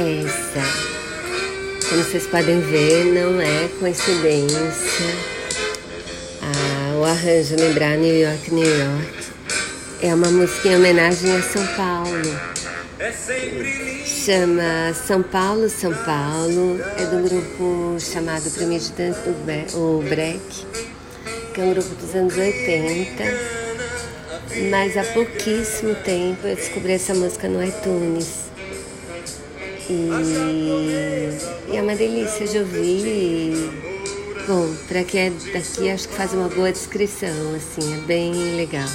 essa. Como vocês podem ver, não é coincidência ah, o arranjo lembrar New York, New York. É uma música em homenagem a São Paulo. Chama São Paulo, São Paulo. É do grupo chamado Premeditante, o Break, que é um grupo dos anos 80. Mas há pouquíssimo tempo eu descobri essa música no iTunes. E, e é uma delícia de ouvir. Bom, para quem é daqui, acho que faz uma boa descrição, assim, é bem legal.